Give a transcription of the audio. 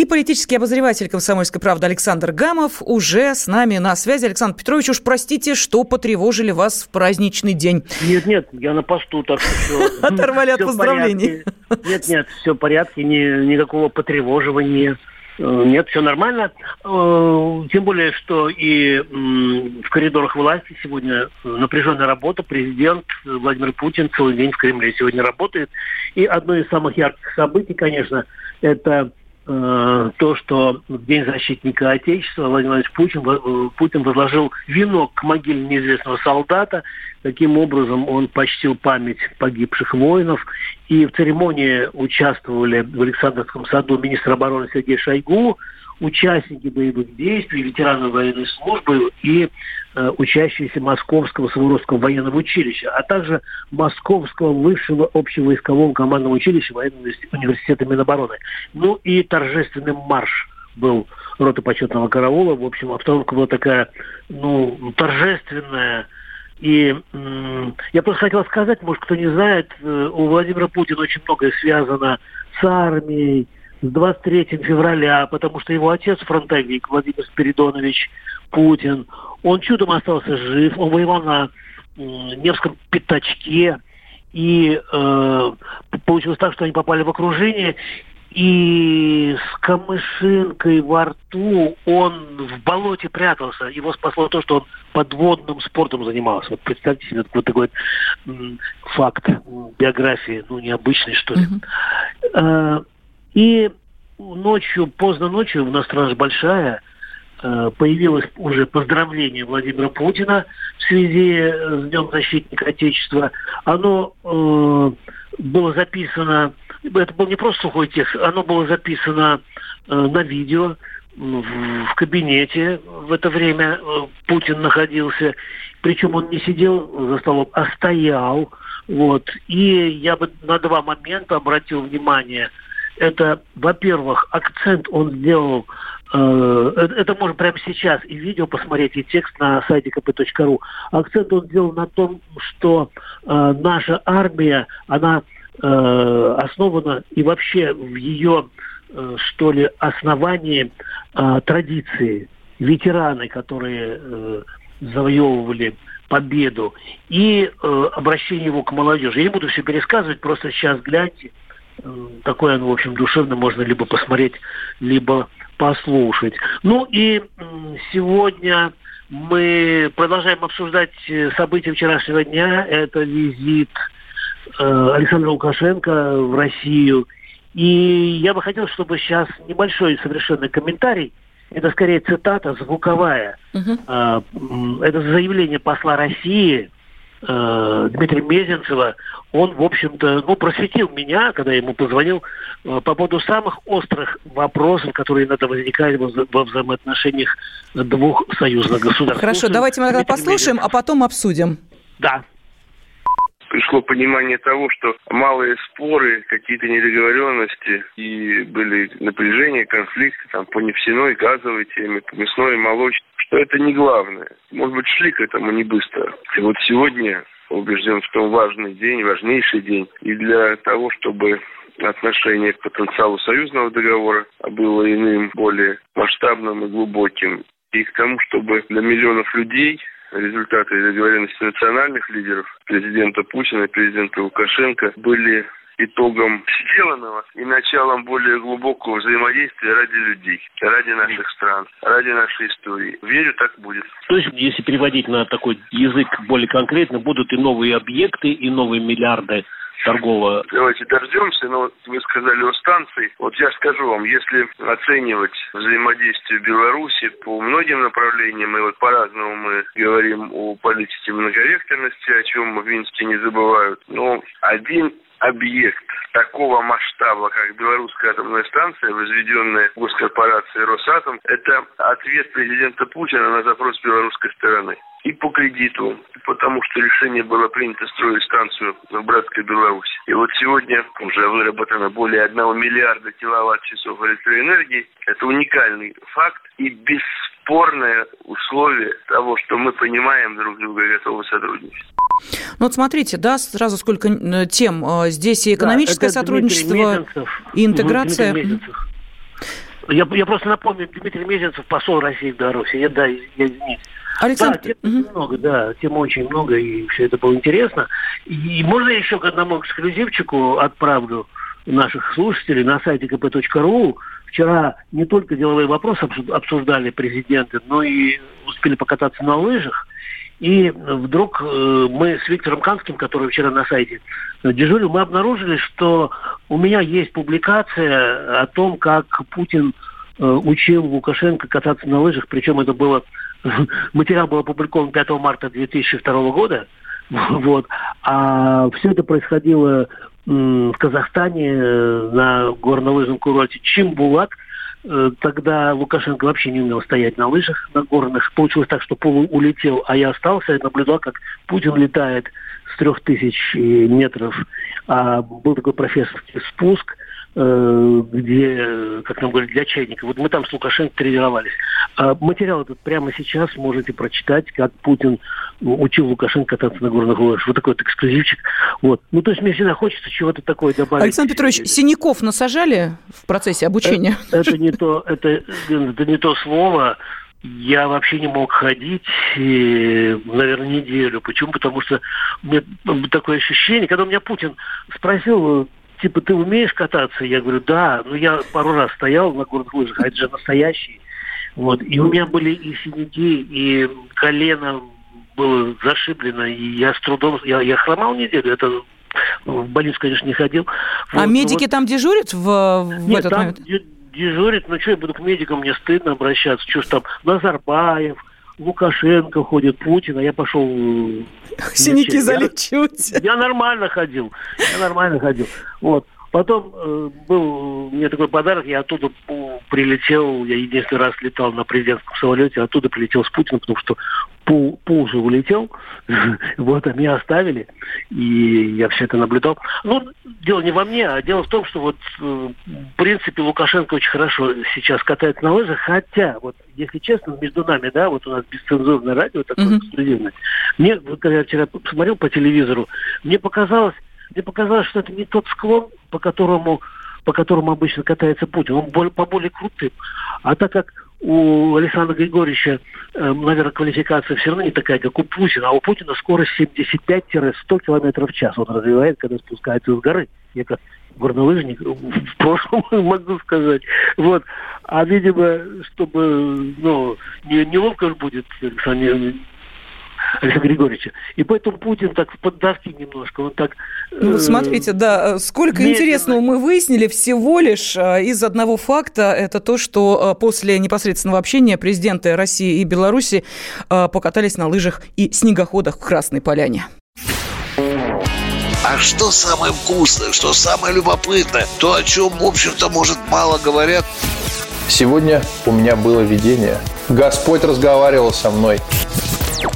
И политический обозреватель «Комсомольской правды» Александр Гамов уже с нами на связи. Александр Петрович, уж простите, что потревожили вас в праздничный день. Нет, нет, я на посту, так что все. Оторвали от поздравлений. Нет, нет, все в порядке, ни, никакого потревоживания. Э, Нет, все нормально. Э, Тем более, что и в коридорах власти сегодня напряженная работа. Президент Владимир Путин целый день в Кремле сегодня работает. И одно из самых ярких событий, конечно, это э, то, что в День защитника Отечества Владимир Владимирович Путин, э, Путин возложил венок к могиле неизвестного солдата. Таким образом, он почтил память погибших воинов. И в церемонии участвовали в Александровском саду министр обороны Сергей Шойгу, участники боевых действий, ветераны военной службы и э, учащиеся Московского Суворовского военного училища, а также Московского высшего общевойскового командного училища военного университета- Минобороны. Ну и торжественный марш был роты почетного караула. В общем, обстановка была такая, ну, торжественная. И м, я просто хотел сказать, может, кто не знает, э, у Владимира Путина очень многое связано с армией, с 23 февраля, потому что его отец фронтовик Владимир Спиридонович Путин, он чудом остался жив, он воевал на м, Невском пятачке, и э, получилось так, что они попали в окружение, и с камышинкой во рту он в болоте прятался. Его спасло то, что он подводным спортом занимался. Вот представьте себе вот такой м, факт биографии, ну, необычный, что ли. Э, И ночью, поздно ночью, у нас страна большая, э, появилось уже поздравление Владимира Путина в связи с Днем защитника Отечества. Оно э, было записано, это был не просто сухой текст, оно было записано э, на видео в, в кабинете. В это время э, Путин находился. Причем он не сидел за столом, а стоял. Вот. И я бы на два момента обратил внимание. Это, во-первых, акцент он сделал Э, Это, можно прямо сейчас и видео посмотреть, и текст на сайте kp.ru. Акцент он сделал на том, что э, наша армия, она э, основана и вообще в ее, э, что ли, основании э, традиции. Ветераны, которые э, завоевывали победу, и э, обращение его к молодежи. Я не буду все пересказывать, просто сейчас гляньте. Такое оно, в общем, душевно можно либо посмотреть, либо послушать. Ну и сегодня мы продолжаем обсуждать э, события вчерашнего дня. Это визит э, Александра Лукашенко в Россию. И я бы хотел, чтобы сейчас небольшой совершенно комментарий, это скорее цитата звуковая. М, Это заявление посла России Дмитрия Мезенцева, он, в общем-то, ну, просветил меня, когда я ему позвонил, э, по поводу самых острых вопросов, которые иногда возникают во, вза- во взаимоотношениях двух союзных государств. Хорошо, Слушаем давайте мы тогда послушаем, а потом обсудим. Да. Пришло понимание того, что малые споры, какие-то недоговоренности и были напряжения, конфликты там по нефтяной, газовой теме, по мясной, молочной, что это не главное. Может быть, шли к этому не быстро. И вот сегодня убежден том важный день, важнейший день. И для того, чтобы отношение к потенциалу союзного договора было иным, более масштабным и глубоким. И к тому, чтобы для миллионов людей результаты договоренности национальных лидеров, президента Путина и президента Лукашенко, были итогом сделанного и началом более глубокого взаимодействия ради людей, ради наших стран, ради нашей истории. Верю, так будет. То есть, если переводить на такой язык более конкретно, будут и новые объекты, и новые миллиарды торгового Давайте дождемся, но вы сказали о станции. Вот я скажу вам, если оценивать взаимодействие Беларуси по многим направлениям, и вот по-разному мы говорим о политике многовекторности, о чем в Минске не забывают, но один объект такого масштаба, как белорусская атомная станция, возведенная госкорпорацией «Росатом», это ответ президента Путина на запрос белорусской стороны. и по кредиту, потому что решение было принято строить станцию в братской Беларуси. И вот сегодня уже выработано более 1 миллиарда киловатт-часов электроэнергии. Это уникальный факт и бесспорное условие того, что мы понимаем друг друга и готовы сотрудничать. Ну вот смотрите, да, сразу сколько э, тем. Э, здесь и экономическое да, сотрудничество, и интеграция. Я, я просто напомню, Дмитрий Мезенцев, посол России в Беларуси. Я, да, я извините. Александр... Да, тем угу. много, да, тем очень много, и все это было интересно. И можно еще к одному эксклюзивчику отправлю наших слушателей на сайте kp.ru. Вчера не только деловые вопросы обсуждали президенты, но и успели покататься на лыжах. И вдруг э, мы с Виктором Канским, который вчера на сайте дежурил, мы обнаружили, что у меня есть публикация о том, как Путин э, учил Лукашенко кататься на лыжах, причем это было материал был опубликован 5 марта 2002 года, вот, а все это происходило в Казахстане э, на горнолыжном курорте Чимбулак. Э, тогда Лукашенко вообще не умел стоять на лыжах на горных. Получилось так, что Пол улетел, а я остался и наблюдал, как Путин летает с трех тысяч метров. А был такой профессорский спуск – Э, где, как нам говорят, для чайника. Вот мы там с Лукашенко тренировались. А материал этот прямо сейчас можете прочитать, как Путин учил Лукашенко кататься на горных лыжах. Вот такой вот эксклюзивчик. Вот. Ну, то есть мне всегда хочется чего-то такое добавить. Александр Петрович, синяков насажали в процессе обучения? Это, это не то, это, это не то слово. Я вообще не мог ходить, и, наверное, неделю. Почему? Потому что мне такое ощущение, когда у меня Путин спросил, типа, ты умеешь кататься? Я говорю, да. Ну, я пару раз стоял на горных лыжах, а это же настоящий. Вот. И у меня были и синяки, и колено было зашиблено, и я с трудом... Я, я хромал неделю, это в больницу, конечно, не ходил. А вот, медики вот. там дежурят в, в Нет, этот там момент? дежурят, ну что я буду к медикам, мне стыдно обращаться. Что ж там, Назарбаев, Лукашенко ходит, Путин, а я пошел... Синяки я, залечить. Я, я нормально ходил, я нормально ходил. Вот. Потом э, был мне такой подарок, я оттуда прилетел, я единственный раз летал на президентском самолете, оттуда прилетел с Путиным, потому что Пул, Пул же улетел, вот, а меня оставили, и я все это наблюдал. Ну, дело не во мне, а дело в том, что вот, э, в принципе, Лукашенко очень хорошо сейчас катается на лыжах, хотя, вот, если честно, между нами, да, вот у нас бесцензурное радио такое mm-hmm. эксклюзивное. Мне, когда я вчера посмотрел по телевизору, мне показалось, мне показалось, что это не тот склон, по которому, по которому обычно катается Путин. Он более, по более крутым. А так как у Александра Григорьевича, э, наверное, квалификация все равно не такая, как у Путина, а у Путина скорость 75-100 км в час. Он развивает, когда спускается с горы. Я как горнолыжник в прошлом могу сказать. Вот. А, видимо, чтобы, ну, не, неловко будет Александр Александра Григорьевича. И поэтому Путин так в поддавке немножко, он так... Ну, смотрите, да, сколько медленно. интересного мы выяснили всего лишь э, из одного факта. Это то, что э, после непосредственного общения президенты России и Беларуси э, покатались на лыжах и снегоходах в Красной Поляне. А что самое вкусное, что самое любопытное, то, о чем, в общем-то, может, мало говорят. Сегодня у меня было видение. Господь разговаривал со мной.